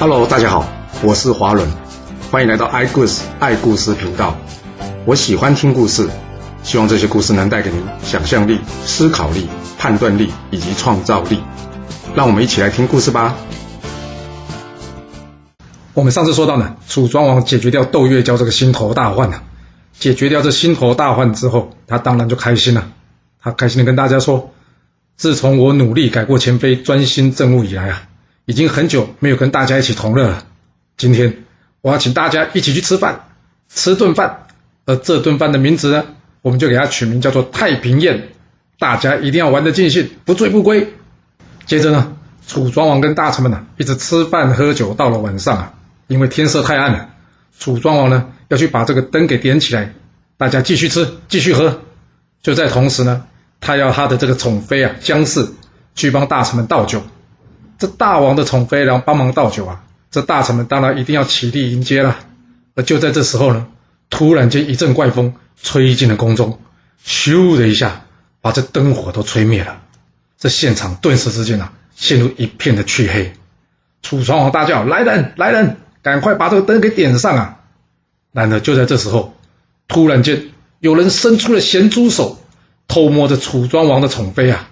Hello，大家好，我是华伦，欢迎来到爱故事爱故事频道。我喜欢听故事，希望这些故事能带给您想象力、思考力、判断力以及创造力。让我们一起来听故事吧。我们上次说到呢，楚庄王解决掉窦月娇这个心头大患了。解决掉这心头大患之后，他当然就开心了。他开心的跟大家说：“自从我努力改过前非、专心政务以来啊，已经很久没有跟大家一起同乐了。今天我要请大家一起去吃饭，吃顿饭。而这顿饭的名字呢，我们就给它取名叫做太平宴。大家一定要玩得尽兴，不醉不归。”接着呢，楚庄王跟大臣们呢一直吃饭喝酒，到了晚上啊，因为天色太暗了，楚庄王呢。要去把这个灯给点起来，大家继续吃，继续喝。就在同时呢，他要他的这个宠妃啊姜氏去帮大臣们倒酒。这大王的宠妃然后帮忙倒酒啊，这大臣们当然一定要起立迎接了。而就在这时候呢，突然间一阵怪风吹进了宫中，咻的一下把这灯火都吹灭了。这现场顿时之间啊陷入一片的黢黑。楚庄王大叫：“来人，来人，赶快把这个灯给点上啊！”然而就在这时候，突然间有人伸出了咸猪手，偷摸着楚庄王的宠妃啊！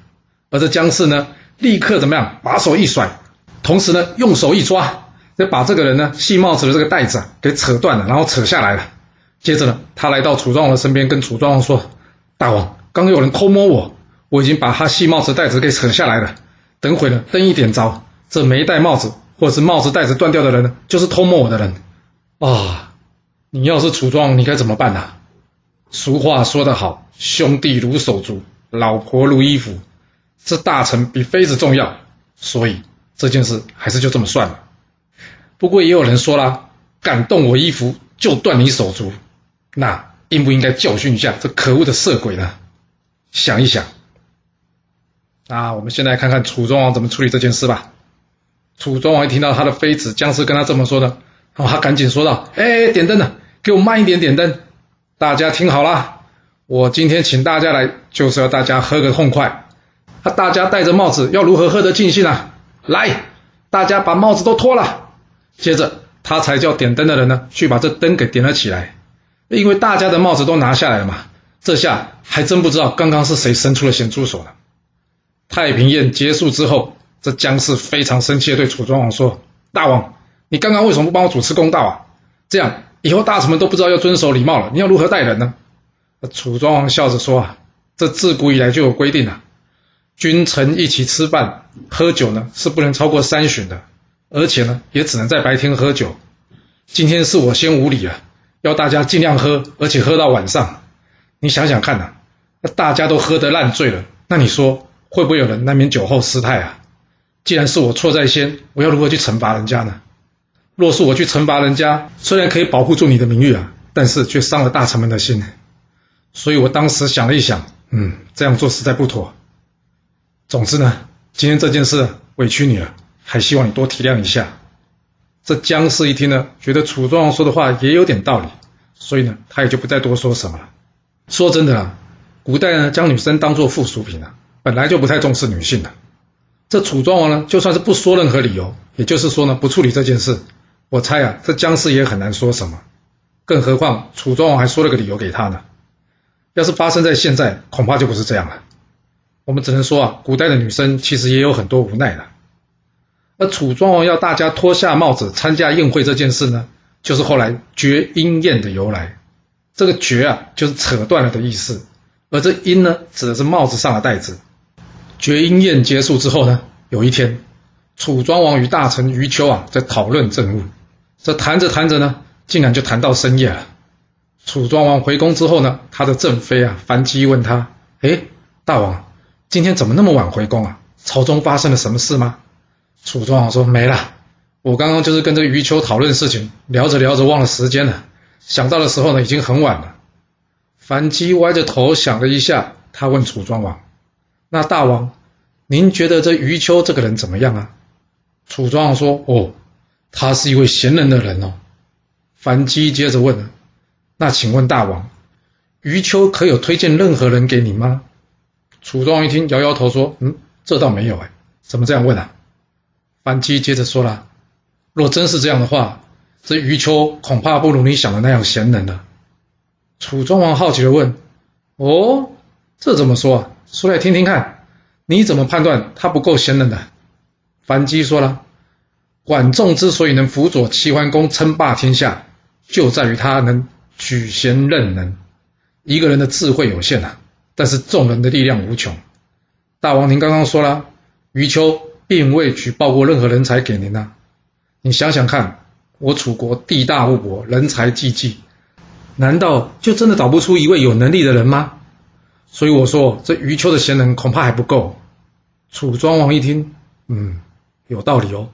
而这姜氏呢，立刻怎么样？把手一甩，同时呢，用手一抓，就把这个人呢系帽子的这个带子啊给扯断了，然后扯下来了。接着呢，他来到楚庄王的身边，跟楚庄王说：“大王，刚有人偷摸我，我已经把他系帽子带子给扯下来了。等会呢，灯一点着，这没戴帽子或者是帽子带子断掉的人呢，就是偷摸我的人啊！”你要是楚庄王，你该怎么办呢？俗话说得好，兄弟如手足，老婆如衣服，这大臣比妃子重要，所以这件事还是就这么算了。不过也有人说了，敢动我衣服就断你手足，那应不应该教训一下这可恶的色鬼呢？想一想。那我们先来看看楚庄王怎么处理这件事吧。楚庄王一听到他的妃子姜氏跟他这么说的，然后他赶紧说道：“哎，点灯呢。”给我慢一点点灯，大家听好了，我今天请大家来就是要大家喝个痛快。那大家戴着帽子要如何喝得尽兴啊？来，大家把帽子都脱了。接着他才叫点灯的人呢去把这灯给点了起来。因为大家的帽子都拿下来了嘛，这下还真不知道刚刚是谁伸出了咸猪手了。太平宴结束之后，这姜氏非常生气的对楚庄王说：“大王，你刚刚为什么不帮我主持公道啊？这样。”以后大臣们都不知道要遵守礼貌了，你要如何待人呢？楚庄王笑着说：“啊，这自古以来就有规定啊，君臣一起吃饭喝酒呢，是不能超过三巡的，而且呢，也只能在白天喝酒。今天是我先无礼啊，要大家尽量喝，而且喝到晚上。你想想看呐，那大家都喝得烂醉了，那你说会不会有人难免酒后失态啊？既然是我错在先，我要如何去惩罚人家呢？”若是我去惩罚人家，虽然可以保护住你的名誉啊，但是却伤了大臣们的心。所以我当时想了一想，嗯，这样做实在不妥。总之呢，今天这件事委屈你了，还希望你多体谅一下。这姜氏一听呢，觉得楚庄王说的话也有点道理，所以呢，他也就不再多说什么了。说真的啊，古代呢，将女生当做附属品啊，本来就不太重视女性的。这楚庄王呢，就算是不说任何理由，也就是说呢，不处理这件事。我猜啊，这姜氏也很难说什么，更何况楚庄王还说了个理由给他呢。要是发生在现在，恐怕就不是这样了。我们只能说啊，古代的女生其实也有很多无奈的。而楚庄王要大家脱下帽子参加宴会这件事呢，就是后来绝缨宴的由来。这个绝啊，就是扯断了的意思，而这缨呢，指的是帽子上的带子。绝缨宴结束之后呢，有一天，楚庄王与大臣余秋啊，在讨论政务。这谈着谈着呢，竟然就谈到深夜了。楚庄王回宫之后呢，他的正妃啊樊姬问他：“哎，大王，今天怎么那么晚回宫啊？朝中发生了什么事吗？”楚庄王说：“没了，我刚刚就是跟这个余秋讨论事情，聊着聊着忘了时间了。想到的时候呢，已经很晚了。”樊姬歪着头想了一下，他问楚庄王：“那大王，您觉得这余秋这个人怎么样啊？”楚庄王说：“哦。”他是一位贤人的人哦。樊姬接着问：“那请问大王，余秋可有推荐任何人给你吗？”楚庄王一听，摇摇头说：“嗯，这倒没有哎。怎么这样问啊？”樊姬接着说了：“若真是这样的话，这余秋恐怕不如你想的那样贤能了。楚庄王好奇的问：“哦，这怎么说啊？说来听听看。你怎么判断他不够贤能的？”樊姬说了：“管仲之所以能辅佐齐桓公称霸天下，就在于他能举贤任能。一个人的智慧有限呐，但是众人的力量无穷。大王，您刚刚说了，余秋并未举报过任何人才给您呐。你想想看，我楚国地大物博，人才济济。”难道就真的找不出一位有能力的人吗？所以我说，这余秋的贤能恐怕还不够。楚庄王一听，嗯，有道理哦。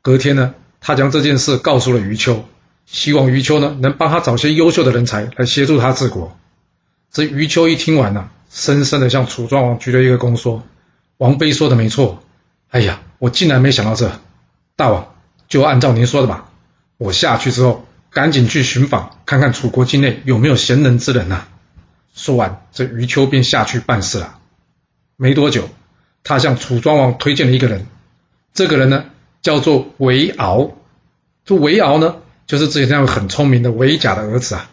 隔天呢，他将这件事告诉了余秋，希望余秋呢能帮他找些优秀的人才来协助他治国。这余秋一听完呢，深深的向楚庄王鞠了一个躬，说：“王妃说的没错。哎呀，我竟然没想到这，大王就按照您说的吧。我下去之后。”赶紧去寻访，看看楚国境内有没有贤能之人呐！说完，这余秋便下去办事了。没多久，他向楚庄王推荐了一个人，这个人呢叫做韦敖。这韦敖呢，就是之前那位很聪明的韦甲的儿子啊。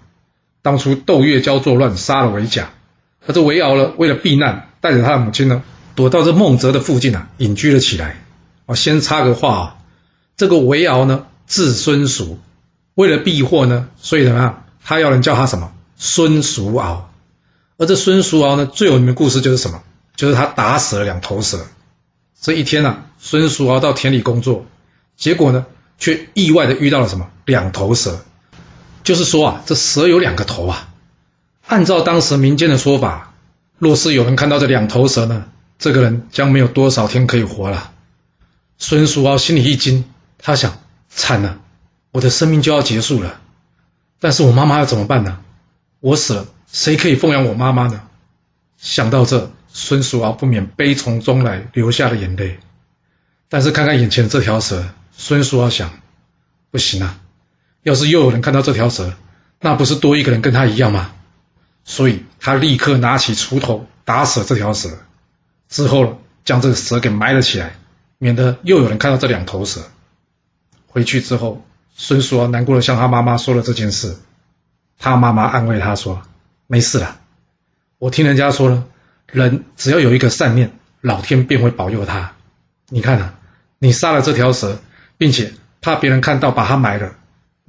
当初窦月娇作乱，杀了韦甲，而这韦敖呢，为了避难，带着他的母亲呢，躲到这孟泽的附近啊，隐居了起来。我，先插个话啊，这个韦敖呢，字孙叔。为了避祸呢，所以怎么样？他要人叫他什么？孙叔敖。而这孙叔敖呢，最有名的故事就是什么？就是他打死了两头蛇。这一天呢，孙叔敖到田里工作，结果呢，却意外的遇到了什么？两头蛇。就是说啊，这蛇有两个头啊。按照当时民间的说法，若是有人看到这两头蛇呢，这个人将没有多少天可以活了。孙叔敖心里一惊，他想：惨了。我的生命就要结束了，但是我妈妈要怎么办呢？我死了，谁可以奉养我妈妈呢？想到这，孙叔敖不免悲从中来，流下了眼泪。但是看看眼前这条蛇，孙叔敖想：不行啊！要是又有人看到这条蛇，那不是多一个人跟他一样吗？所以他立刻拿起锄头打死了这条蛇，之后将这个蛇给埋了起来，免得又有人看到这两头蛇。回去之后。孙叔敖难过的向他妈妈说了这件事，他妈妈安慰他说：“没事了，我听人家说了，人只要有一个善念，老天便会保佑他。你看啊，你杀了这条蛇，并且怕别人看到把它埋了，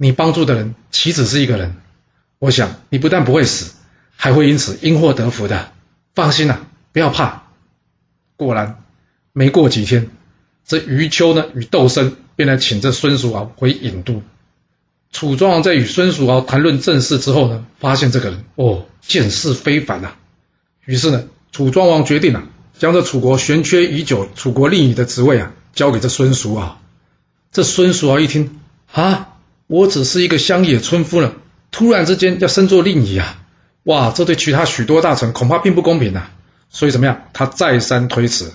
你帮助的人岂止是一个人？我想你不但不会死，还会因此因祸得福的。放心啦，不要怕。”果然，没过几天，这余秋呢与窦生。便来请这孙叔敖回郢都。楚庄王在与孙叔敖谈论政事之后呢，发现这个人哦，见识非凡呐。于是呢，楚庄王决定啊，将这楚国悬缺已久楚国令尹的职位啊，交给这孙叔敖。这孙叔敖一听啊，我只是一个乡野村夫呢，突然之间要升做令尹啊，哇，这对其他许多大臣恐怕并不公平呐。所以怎么样？他再三推辞。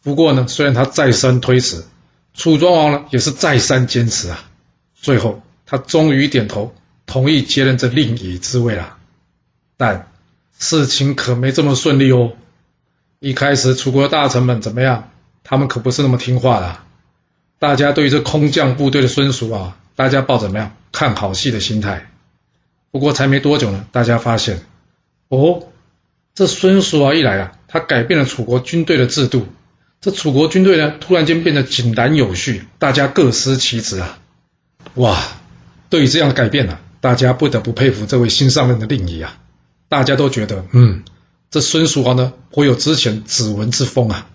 不过呢，虽然他再三推辞。楚庄王呢，也是再三坚持啊，最后他终于点头同意接任这令尹之位了。但事情可没这么顺利哦。一开始楚国的大臣们怎么样？他们可不是那么听话的。大家对于这空降部队的孙叔啊，大家抱怎么样看好戏的心态。不过才没多久呢，大家发现，哦，这孙叔啊一来啊，他改变了楚国军队的制度。这楚国军队呢，突然间变得井然有序，大家各司其职啊！哇，对于这样的改变呢，大家不得不佩服这位新上任的令尹啊！大家都觉得，嗯，这孙叔敖呢，颇有之前子文之风啊！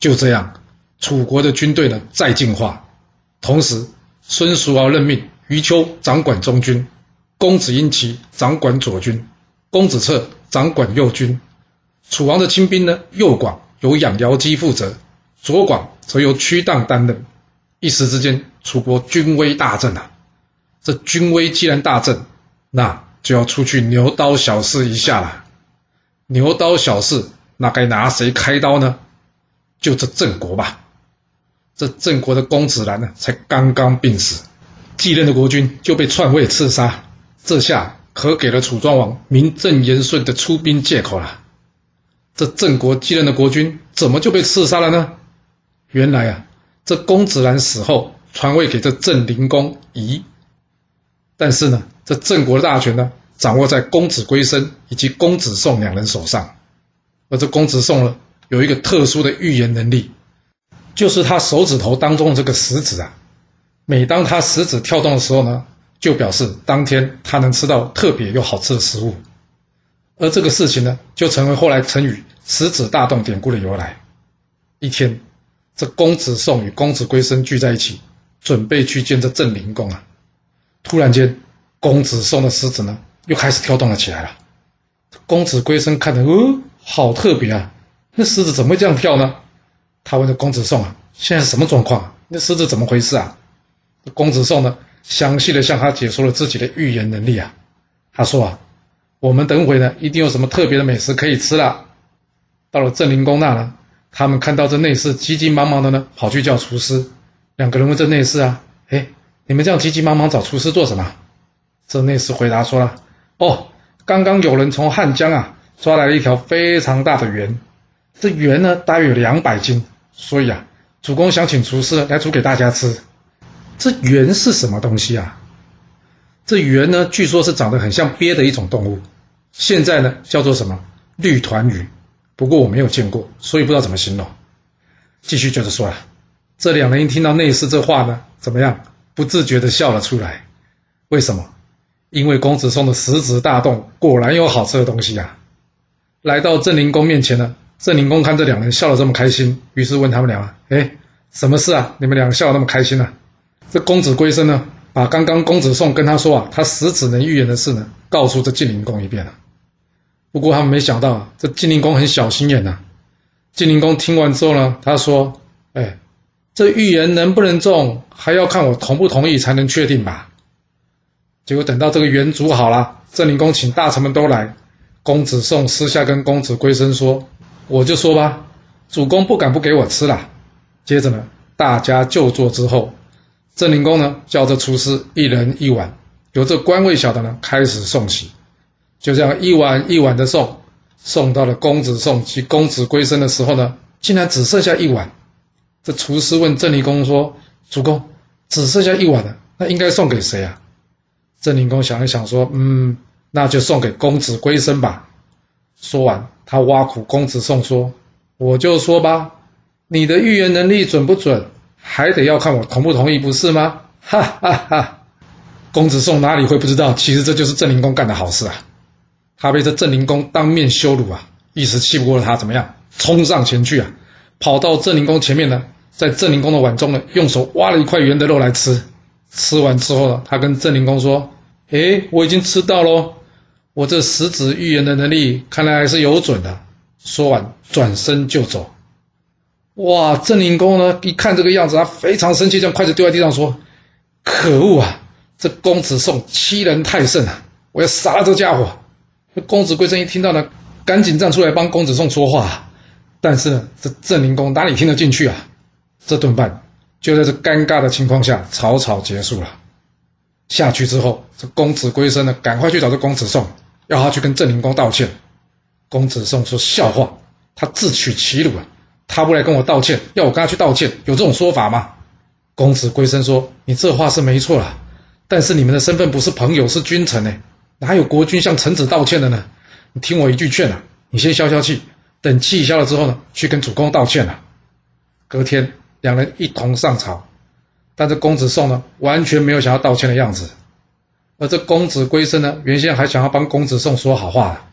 就这样，楚国的军队呢，再进化。同时，孙叔敖任命余秋掌管中军，公子婴齐掌管左军，公子策掌管右军。楚王的亲兵呢，右广。由养瑶基负责，左广则由屈荡担任。一时之间，楚国军威大振啊！这军威既然大振，那就要出去牛刀小试一下了。牛刀小试，那该拿谁开刀呢？就这郑国吧。这郑国的公子兰呢，才刚刚病死，继任的国君就被篡位刺杀，这下可给了楚庄王名正言顺的出兵借口了。这郑国继任的国君怎么就被刺杀了呢？原来啊，这公子兰死后，传位给这郑灵公夷。但是呢，这郑国的大权呢，掌握在公子归生以及公子宋两人手上。而这公子宋呢，有一个特殊的预言能力，就是他手指头当中的这个食指啊，每当他食指跳动的时候呢，就表示当天他能吃到特别又好吃的食物。而这个事情呢，就成为后来成语“食指大动”典故的由来。一天，这公子宋与公子归生聚在一起，准备去见这郑灵公啊。突然间，公子宋的食指呢，又开始跳动了起来了。公子归生看着，哦，好特别啊！那食指怎么会这样跳呢？他问这公子宋啊：“现在是什么状况？啊那狮子怎么回事啊？”公子宋呢，详细的向他解说了自己的预言能力啊。他说啊：“我们等会呢，一定有什么特别的美食可以吃了。”到了郑灵宫那呢，他们看到这内侍急急忙忙的呢，跑去叫厨师。两个人问这内侍啊：“哎。”你们这样急急忙忙找厨师做什么？这内侍回答说了：“哦，刚刚有人从汉江啊抓来了一条非常大的猿，这猿呢大约有两百斤，所以啊，主公想请厨师来煮给大家吃。这圆是什么东西啊？这圆呢，据说是长得很像鳖的一种动物，现在呢叫做什么绿团鱼，不过我没有见过，所以不知道怎么形容。继续接着说啊，这两人一听到内侍这话呢，怎么样？”不自觉的笑了出来，为什么？因为公子宋的食指大动，果然有好吃的东西呀！来到郑灵公面前呢，郑灵公看这两人笑得这么开心，于是问他们俩：“哎，什么事啊？你们两个笑得那么开心呢？”这公子归生呢，把刚刚公子宋跟他说啊，他食指能预言的事呢，告诉这晋灵公一遍了。不过他们没想到，这晋灵公很小心眼呐。晋灵公听完之后呢，他说：“哎。”这预言能不能中，还要看我同不同意才能确定吧。结果等到这个圆煮好了，郑灵公请大臣们都来，公子宋私下跟公子归生说：“我就说吧，主公不敢不给我吃了。”接着呢，大家就坐之后，郑灵公呢叫这厨师一人一碗，由这官位小的呢开始送起，就这样一碗一碗的送，送到了公子送及公子归生的时候呢，竟然只剩下一碗。这厨师问郑灵公说：“主公，只剩下一碗了，那应该送给谁啊？”郑灵公想一想说：“嗯，那就送给公子归生吧。”说完，他挖苦公子宋说：“我就说吧，你的预言能力准不准，还得要看我同不同意，不是吗？”哈哈哈！公子宋哪里会不知道？其实这就是郑灵公干的好事啊！他被这郑灵公当面羞辱啊，一时气不过他，怎么样？冲上前去啊！跑到郑灵公前面呢，在郑灵公的碗中呢，用手挖了一块圆的肉来吃。吃完之后呢，他跟郑灵公说：“哎，我已经吃到喽，我这食指预言的能力看来还是有准的。”说完，转身就走。哇！郑灵公呢，一看这个样子，他非常生气，将筷子丢在地上说：“可恶啊！这公子宋欺人太甚啊！我要杀了这家伙！”公子归真一听到呢，赶紧站出来帮公子宋说话。但是呢，这郑灵公哪里听得进去啊？这顿饭就在这尴尬的情况下草草结束了。下去之后，这公子归生呢，赶快去找这公子宋，要他去跟郑灵公道歉。公子宋说：“笑话，他自取其辱啊！他不来跟我道歉，要我跟他去道歉，有这种说法吗？”公子归生说：“你这话是没错啦，但是你们的身份不是朋友，是君臣呢，哪有国君向臣子道歉的呢？你听我一句劝啊，你先消消气。”等气消了之后呢，去跟主公道歉啊。隔天，两人一同上朝，但是公子宋呢，完全没有想要道歉的样子。而这公子归生呢，原先还想要帮公子宋说好话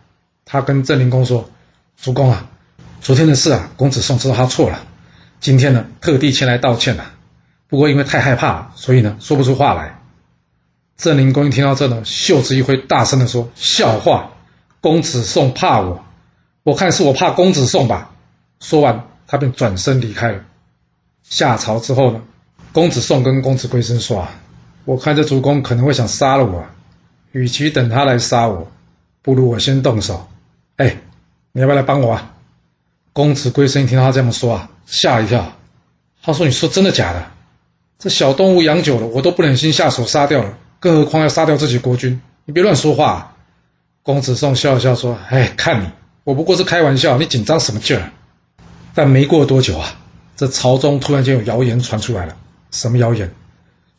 他跟郑灵公说：“主公啊，昨天的事啊，公子宋知道他错了，今天呢，特地前来道歉了。不过因为太害怕，所以呢，说不出话来。”郑灵公一听到这呢，袖子一挥，大声的说：“笑话，公子宋怕我。”我看是我怕公子宋吧。说完，他便转身离开了。下朝之后呢，公子宋跟公子归生说：“啊，我看这主公可能会想杀了我，与其等他来杀我，不如我先动手。哎，你要不要来帮我啊？”公子归生听他这么说啊，吓了一跳。他说：“你说真的假的？这小动物养久了，我都不忍心下手杀掉了，更何况要杀掉自己国君？你别乱说话。”公子宋笑了笑说：“哎，看你。”我不过是开玩笑，你紧张什么劲儿？但没过多久啊，这朝中突然间有谣言传出来了。什么谣言？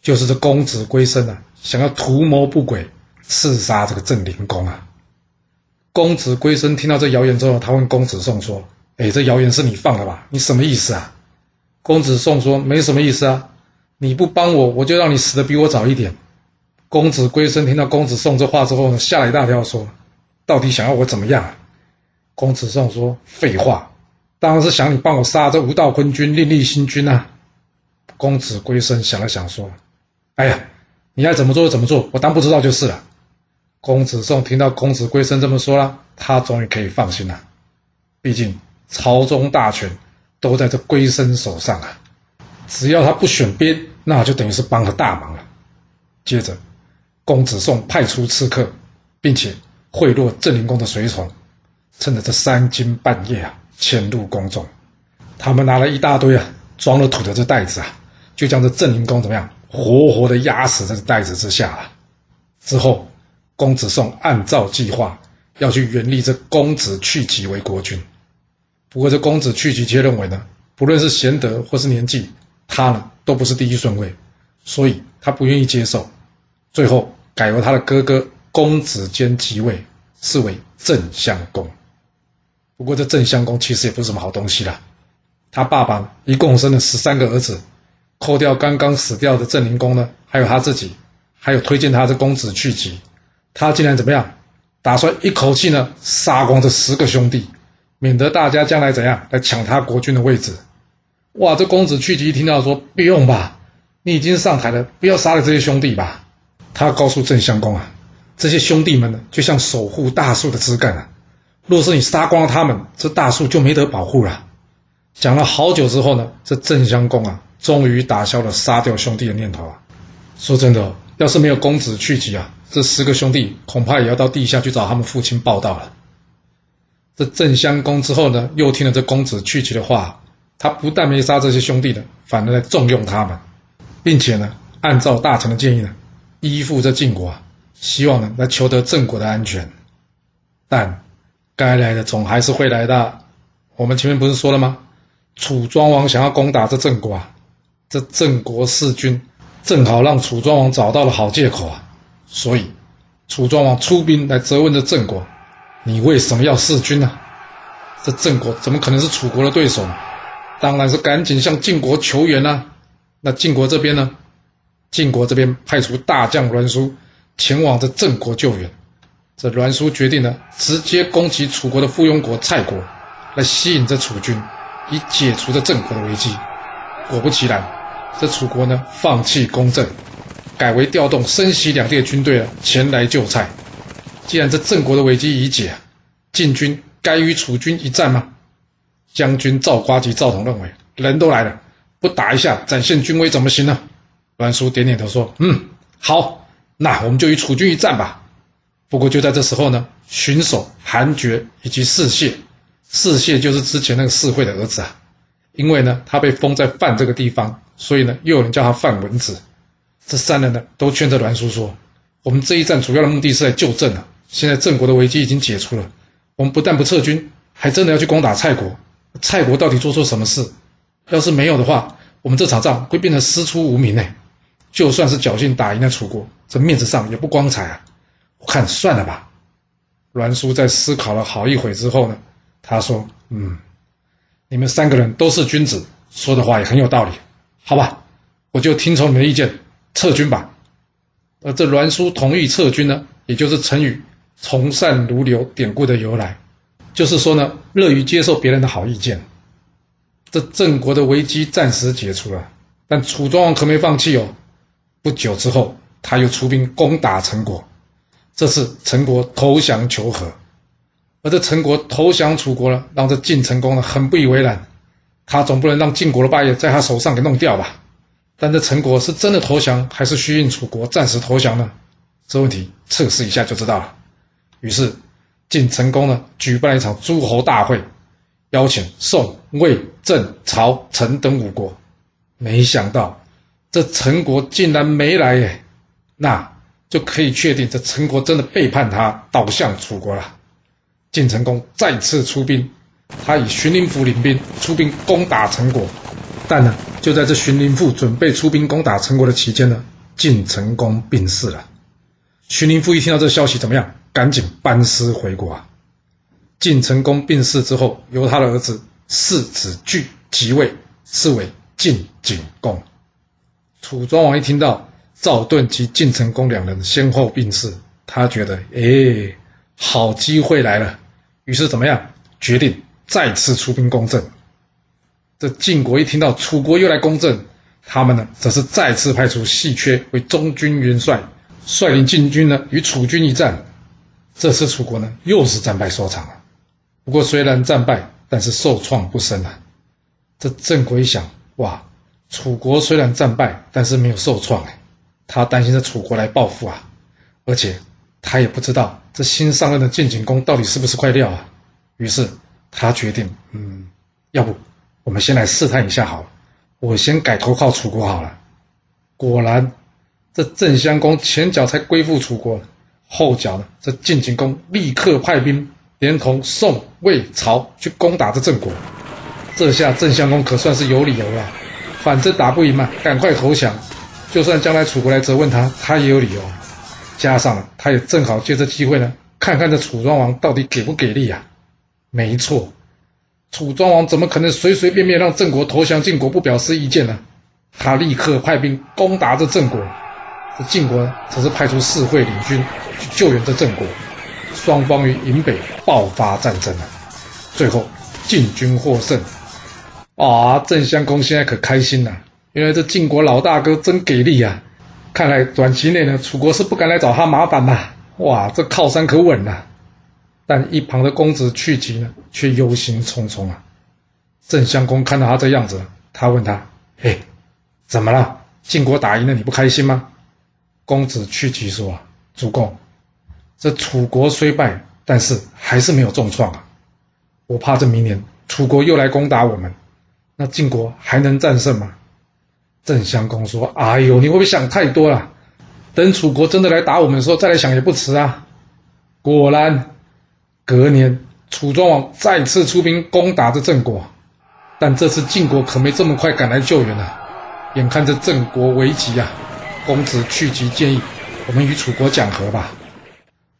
就是这公子归生啊，想要图谋不轨，刺杀这个郑灵公啊。公子归生听到这谣言之后，他问公子宋说：“哎，这谣言是你放的吧？你什么意思啊？”公子宋说：“没什么意思啊，你不帮我，我就让你死的比我早一点。”公子归生听到公子宋这话之后呢，吓了一大跳，说：“到底想要我怎么样？”公子宋说：“废话，当然是想你帮我杀这吴道坤君，另立新君啊。”公子归生想了想说：“哎呀，你爱怎么做就怎么做，我当不知道就是了。”公子宋听到公子归生这么说了，他终于可以放心了。毕竟朝中大权都在这归生手上啊，只要他不选边，那就等于是帮了大忙了。接着。公子宋派出刺客，并且贿赂郑灵公的随从，趁着这三更半夜啊，潜入宫中。他们拿了一大堆啊装了土的这袋子啊，就将这郑灵公怎么样，活活的压死在这袋子之下了。之后，公子宋按照计划要去原立这公子去疾为国君。不过，这公子去疾却认为呢，不论是贤德或是年纪，他呢都不是第一顺位，所以他不愿意接受。最后。改由他的哥哥公子坚即位，是为郑襄公。不过这郑襄公其实也不是什么好东西啦。他爸爸一共生了十三个儿子，扣掉刚刚死掉的郑灵公呢，还有他自己，还有推荐他的公子去疾，他竟然怎么样？打算一口气呢杀光这十个兄弟，免得大家将来怎样来抢他国君的位置。哇！这公子去疾一听到说不用吧，你已经上台了，不要杀了这些兄弟吧。他告诉郑襄公啊，这些兄弟们呢，就像守护大树的枝干啊。若是你杀光了他们，这大树就没得保护了。讲了好久之后呢，这郑襄公啊，终于打消了杀掉兄弟的念头啊。说真的，要是没有公子去疾啊，这十个兄弟恐怕也要到地下去找他们父亲报道了。这郑襄公之后呢，又听了这公子去疾的话，他不但没杀这些兄弟的，反而来重用他们，并且呢，按照大臣的建议呢。依附这晋国啊，希望呢来求得郑国的安全，但该来的总还是会来的。我们前面不是说了吗？楚庄王想要攻打这郑国，啊，这郑国弑君，正好让楚庄王找到了好借口啊。所以楚庄王出兵来责问这郑国：“你为什么要弑君呢？”这郑国怎么可能是楚国的对手？当然是赶紧向晋国求援啊。那晋国这边呢？晋国这边派出大将栾书前往这郑国救援，这栾书决定呢，直接攻击楚国的附庸国蔡国，来吸引这楚军，以解除这郑国的危机。果不其然，这楚国呢放弃攻郑，改为调动申息两地的军队啊前来救蔡。既然这郑国的危机已解，晋军该与楚军一战吗？将军赵瓜及赵统认为，人都来了，不打一下展现军威怎么行呢？栾书点点头说：“嗯，好，那我们就与楚军一战吧。不过就在这时候呢，巡守韩厥以及士燮，士燮就是之前那个士会的儿子啊。因为呢，他被封在范这个地方，所以呢，又有人叫他范文子。这三人呢，都劝着栾书说：我们这一战主要的目的是来救郑啊。现在郑国的危机已经解除了，我们不但不撤军，还真的要去攻打蔡国。蔡国到底做错什么事？要是没有的话，我们这场仗会变得师出无名呢。”就算是侥幸打赢了楚国，这面子上也不光彩啊！我看算了吧。栾书在思考了好一会之后呢，他说：“嗯，你们三个人都是君子，说的话也很有道理。好吧，我就听从你的意见，撤军吧。”而这栾书同意撤军呢，也就是成语“从善如流”典故的由来，就是说呢，乐于接受别人的好意见。这郑国的危机暂时解除了，但楚庄王可没放弃哦。不久之后，他又出兵攻打陈国，这次陈国投降求和，而这陈国投降楚国了，让这晋成功呢很不以为然。他总不能让晋国的霸业在他手上给弄掉吧？但这陈国是真的投降，还是虚应楚国暂时投降呢？这问题测试一下就知道了。于是晋成公呢举办了一场诸侯大会，邀请宋、魏、郑、曹、陈等五国，没想到。这陈国竟然没来耶，那就可以确定这陈国真的背叛他，倒向楚国了。晋成公再次出兵，他以荀林府领兵出兵攻打陈国，但呢就在这荀林父准备出兵攻打陈国的期间呢，晋成公病逝了。荀林父一听到这消息，怎么样？赶紧班师回国啊！晋成公病逝之后，由他的儿子世子巨即位，是为晋景公。楚庄王一听到赵盾及晋成公两人先后病逝，他觉得，哎，好机会来了，于是怎么样？决定再次出兵攻郑。这晋国一听到楚国又来攻郑，他们呢，则是再次派出细缺为中军元帅，率领晋军呢与楚军一战。这次楚国呢，又是战败收场了。不过虽然战败，但是受创不深啊。这郑国一想，哇，楚国虽然战败，但是没有受创哎。他担心这楚国来报复啊，而且他也不知道这新上任的晋景公到底是不是块料啊。于是他决定，嗯，要不。我们先来试探一下好了，我先改投靠楚国好了。果然，这郑襄公前脚才归附楚国，后脚呢，这晋景公立刻派兵连同宋、魏、曹去攻打这郑国。这下郑襄公可算是有理由了，反正打不赢嘛，赶快投降。就算将来楚国来责问他，他也有理由。加上他也正好借这机会呢，看看这楚庄王到底给不给力啊？没错。楚庄王怎么可能随随便便让郑国投降晋国不表示意见呢？他立刻派兵攻打这郑国，这晋国则是派出四会领军去救援这郑国，双方于营北爆发战争了。最后晋军获胜，啊！郑襄公现在可开心了，原来这晋国老大哥真给力啊！看来短期内呢，楚国是不敢来找他麻烦呐。哇，这靠山可稳呐！但一旁的公子去疾呢，却忧心忡忡啊。郑襄公看到他这样子，他问他：“嘿，怎么了？晋国打赢了，你不开心吗？”公子去疾说：“主公，这楚国虽败，但是还是没有重创啊。我怕这明年楚国又来攻打我们，那晋国还能战胜吗？”郑襄公说：“哎呦，你会不会想太多了？等楚国真的来打我们的时候，再来想也不迟啊。”果然。隔年，楚庄王再次出兵攻打这郑国，但这次晋国可没这么快赶来救援啊！眼看着郑国危急啊，公子去疾建议我们与楚国讲和吧。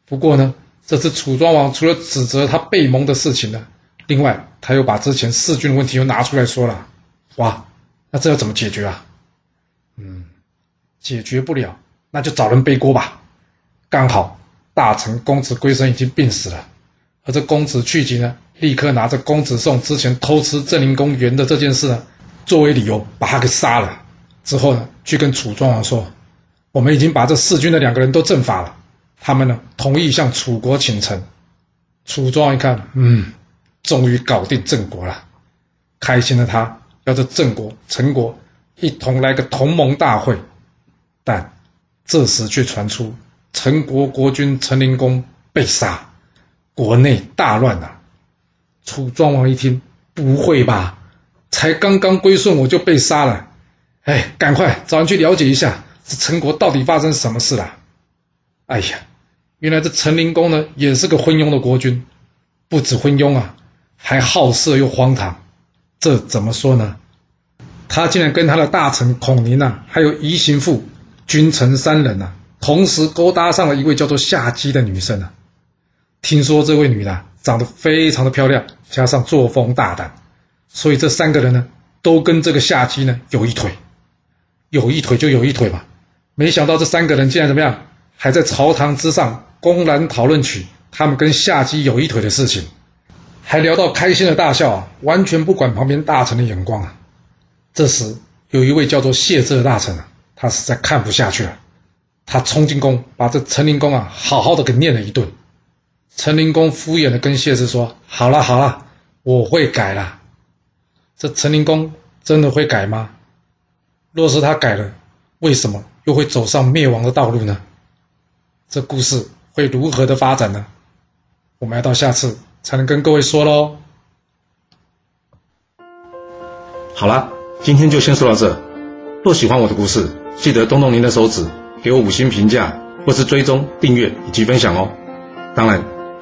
不过呢，这次楚庄王除了指责他背盟的事情呢，另外他又把之前弑君的问题又拿出来说了。哇，那这要怎么解决啊？嗯，解决不了，那就找人背锅吧。刚好大臣公子归生已经病死了。而这公子去疾呢，立刻拿着公子宋之前偷吃郑灵公园的这件事呢，作为理由把他给杀了。之后呢，去跟楚庄王说：“我们已经把这弑君的两个人都正法了，他们呢同意向楚国请臣。”楚庄王一看，嗯，终于搞定郑国了，开心的他要这郑国、陈国一同来个同盟大会。但这时却传出陈国国君陈灵公被杀。国内大乱呐！楚庄王一听，不会吧？才刚刚归顺我就被杀了？哎，赶快找人去了解一下，这陈国到底发生什么事了？哎呀，原来这陈灵公呢，也是个昏庸的国君，不止昏庸啊，还好色又荒唐。这怎么说呢？他竟然跟他的大臣孔宁啊，还有仪行父、君臣三人啊，同时勾搭上了一位叫做夏姬的女生啊。听说这位女的长得非常的漂亮，加上作风大胆，所以这三个人呢，都跟这个夏姬呢有一腿，有一腿就有一腿吧。没想到这三个人竟然怎么样，还在朝堂之上公然讨论起他们跟夏姬有一腿的事情，还聊到开心的大笑啊，完全不管旁边大臣的眼光啊。这时有一位叫做谢之的大臣啊，他实在看不下去了，他冲进宫，把这陈灵公啊好好的给念了一顿。陈灵公敷衍的跟谢氏说：“好了好了，我会改了。”这陈灵公真的会改吗？若是他改了，为什么又会走上灭亡的道路呢？这故事会如何的发展呢？我们要到下次才能跟各位说喽。好了，今天就先说到这。若喜欢我的故事，记得动动您的手指，给我五星评价，或是追踪、订阅以及分享哦。当然。